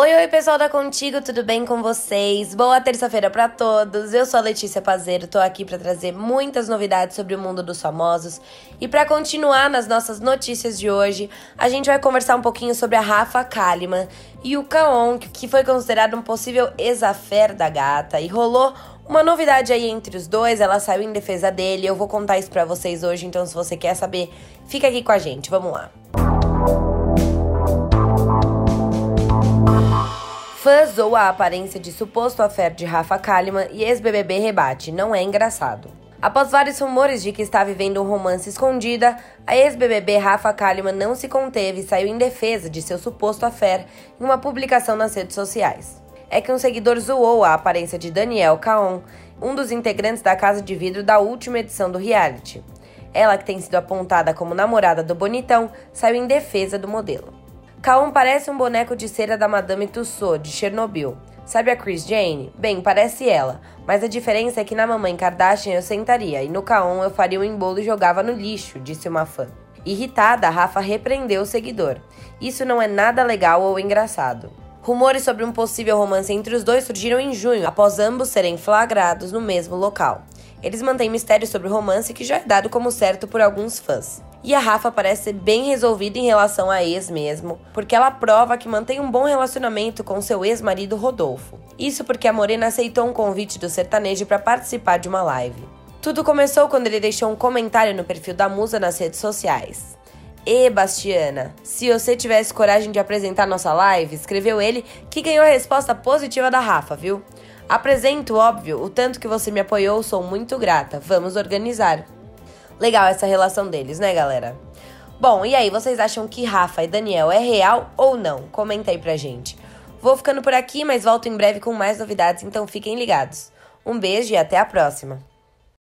Oi, oi, pessoal da Contigo, tudo bem com vocês? Boa terça-feira para todos. Eu sou a Letícia Pazeiro, tô aqui para trazer muitas novidades sobre o mundo dos famosos. E para continuar nas nossas notícias de hoje, a gente vai conversar um pouquinho sobre a Rafa Kalimann e o Kaon, que foi considerado um possível ex-affair da gata e rolou uma novidade aí entre os dois, ela saiu em defesa dele. Eu vou contar isso para vocês hoje, então se você quer saber, fica aqui com a gente. Vamos lá. Fã zoa a aparência de suposto affair de Rafa Kalimann e ex-BBB rebate, não é engraçado. Após vários rumores de que está vivendo um romance escondida, a ex-BBB Rafa Kalimann não se conteve e saiu em defesa de seu suposto affair em uma publicação nas redes sociais. É que um seguidor zoou a aparência de Daniel Caon, um dos integrantes da Casa de Vidro da última edição do reality. Ela, que tem sido apontada como namorada do Bonitão, saiu em defesa do modelo. Kaon parece um boneco de cera da Madame Tussauds, de Chernobyl. Sabe a Chris Jane? Bem, parece ela, mas a diferença é que na mamãe Kardashian eu sentaria e no Kaon eu faria um embolo e jogava no lixo, disse uma fã. Irritada, Rafa repreendeu o seguidor. Isso não é nada legal ou engraçado. Rumores sobre um possível romance entre os dois surgiram em junho, após ambos serem flagrados no mesmo local. Eles mantêm mistério sobre o romance que já é dado como certo por alguns fãs. E a Rafa parece ser bem resolvida em relação a ex mesmo, porque ela prova que mantém um bom relacionamento com seu ex-marido Rodolfo. Isso porque a Morena aceitou um convite do sertanejo para participar de uma live. Tudo começou quando ele deixou um comentário no perfil da musa nas redes sociais. E Bastiana, se você tivesse coragem de apresentar nossa live, escreveu ele que ganhou a resposta positiva da Rafa, viu? Apresento, óbvio, o tanto que você me apoiou, sou muito grata. Vamos organizar. Legal essa relação deles, né, galera? Bom, e aí, vocês acham que Rafa e Daniel é real ou não? Comenta aí pra gente. Vou ficando por aqui, mas volto em breve com mais novidades, então fiquem ligados. Um beijo e até a próxima!